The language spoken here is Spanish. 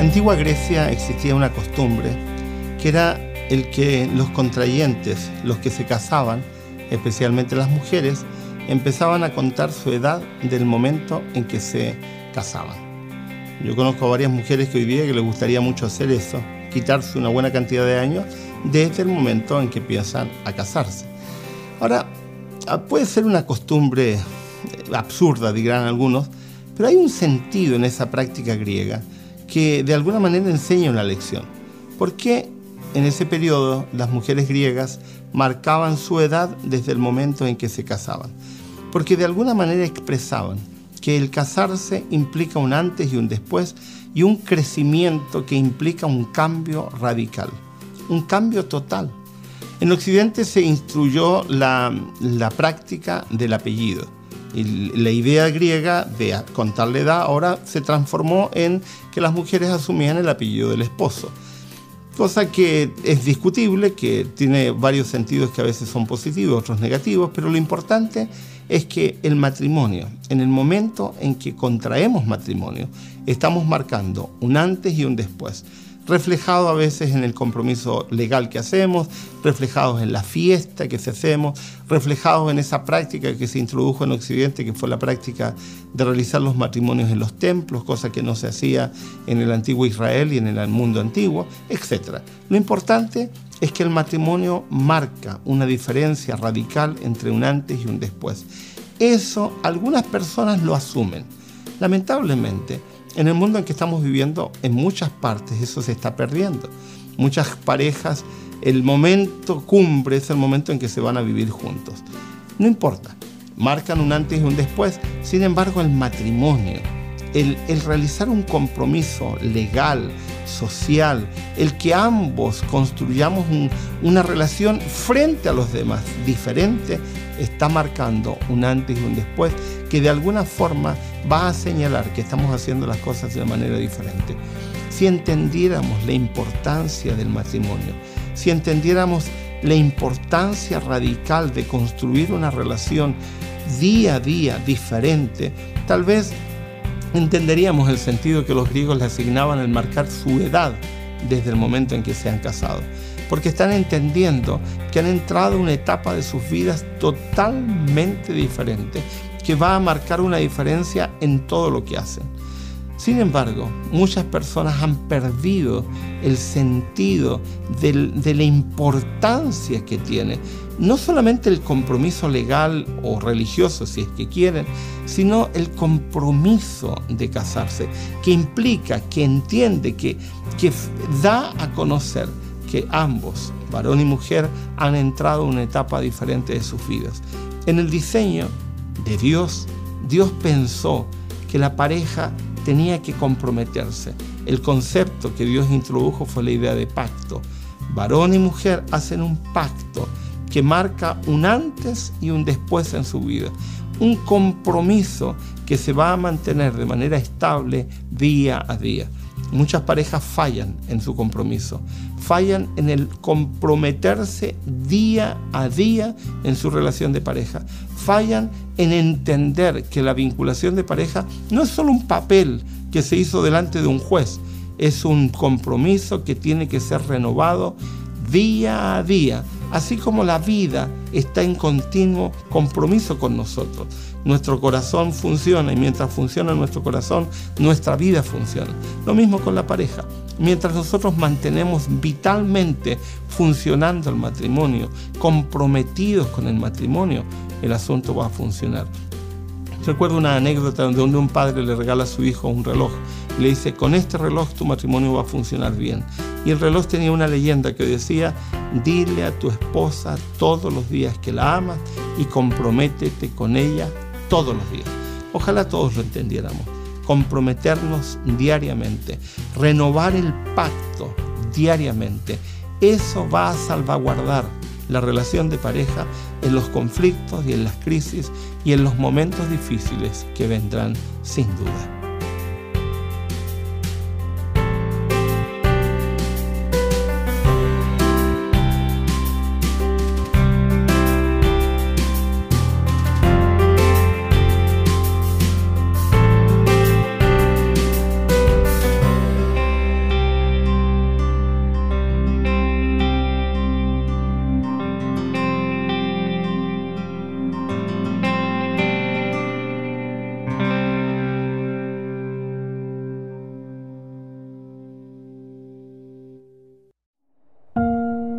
antigua Grecia existía una costumbre que era el que los contrayentes, los que se casaban, especialmente las mujeres, empezaban a contar su edad del momento en que se casaban. Yo conozco a varias mujeres que hoy día que les gustaría mucho hacer eso, quitarse una buena cantidad de años desde el momento en que empiezan a casarse. Ahora, ah, puede ser una costumbre absurda, dirán algunos, pero hay un sentido en esa práctica griega que de alguna manera enseña una lección. ¿Por qué en ese periodo las mujeres griegas marcaban su edad desde el momento en que se casaban? Porque de alguna manera expresaban que el casarse implica un antes y un después y un crecimiento que implica un cambio radical, un cambio total. En Occidente se instruyó la, la práctica del apellido. Y la idea griega de contar la edad ahora se transformó en que las mujeres asumían el apellido del esposo. Cosa que es discutible, que tiene varios sentidos que a veces son positivos, otros negativos, pero lo importante es que el matrimonio, en el momento en que contraemos matrimonio, estamos marcando un antes y un después reflejado a veces en el compromiso legal que hacemos, reflejados en la fiesta que se hacemos, reflejados en esa práctica que se introdujo en Occidente, que fue la práctica de realizar los matrimonios en los templos, cosa que no se hacía en el antiguo Israel y en el mundo antiguo, etc. Lo importante es que el matrimonio marca una diferencia radical entre un antes y un después. Eso algunas personas lo asumen. Lamentablemente, en el mundo en que estamos viviendo, en muchas partes eso se está perdiendo. Muchas parejas, el momento cumbre es el momento en que se van a vivir juntos. No importa, marcan un antes y un después. Sin embargo, el matrimonio, el, realizar un compromiso legal, social, el que ambos construyamos una relación frente a los demás diferente, está marcando un antes y un después que de alguna forma va a señalar que estamos haciendo las cosas de manera diferente. Si entendiéramos la importancia del matrimonio, si entendiéramos la importancia radical de construir una relación día a día diferente, tal vez entenderíamos el sentido que los griegos le asignaban al marcar su edad desde el momento en que se han casado. Porque están entendiendo que han entrado en una etapa de sus vidas totalmente diferente que va a marcar una diferencia en todo lo que hacen. Sin embargo, muchas personas han perdido el sentido de la importancia que tiene no solamente el compromiso legal o religioso, si es que quieren, sino el compromiso de casarse, que implica, que entiende, que, que da a conocer que ambos, varón y mujer, han entrado en una etapa diferente de sus vidas. En el diseño de Dios, Dios pensó que la pareja tenía que comprometerse. El concepto que Dios introdujo fue la idea de pacto. Varón y mujer hacen un pacto que marca un antes y un después en su vida. Un compromiso que se va a mantener de manera estable día a día. Muchas parejas fallan en su compromiso, fallan en el comprometerse día a día en su relación de pareja, fallan en entender que la vinculación de pareja no es solo un papel que se hizo delante de un juez, es un compromiso que tiene que ser renovado día a día, así como la vida está en continuo compromiso con nosotros. Nuestro corazón funciona y mientras funciona nuestro corazón, nuestra vida funciona. Lo mismo con la pareja. Mientras nosotros mantenemos vitalmente funcionando el matrimonio, comprometidos con el matrimonio, el asunto va a funcionar. Recuerdo una anécdota donde un padre le regala a su hijo un reloj le dice, con este reloj tu matrimonio va a funcionar bien. Y el reloj tenía una leyenda que decía, dile a tu esposa todos los días que la amas y comprométete con ella todos los días. Ojalá todos lo entendiéramos. Comprometernos diariamente, renovar el pacto diariamente. Eso va a salvaguardar la relación de pareja en los conflictos y en las crisis y en los momentos difíciles que vendrán sin duda.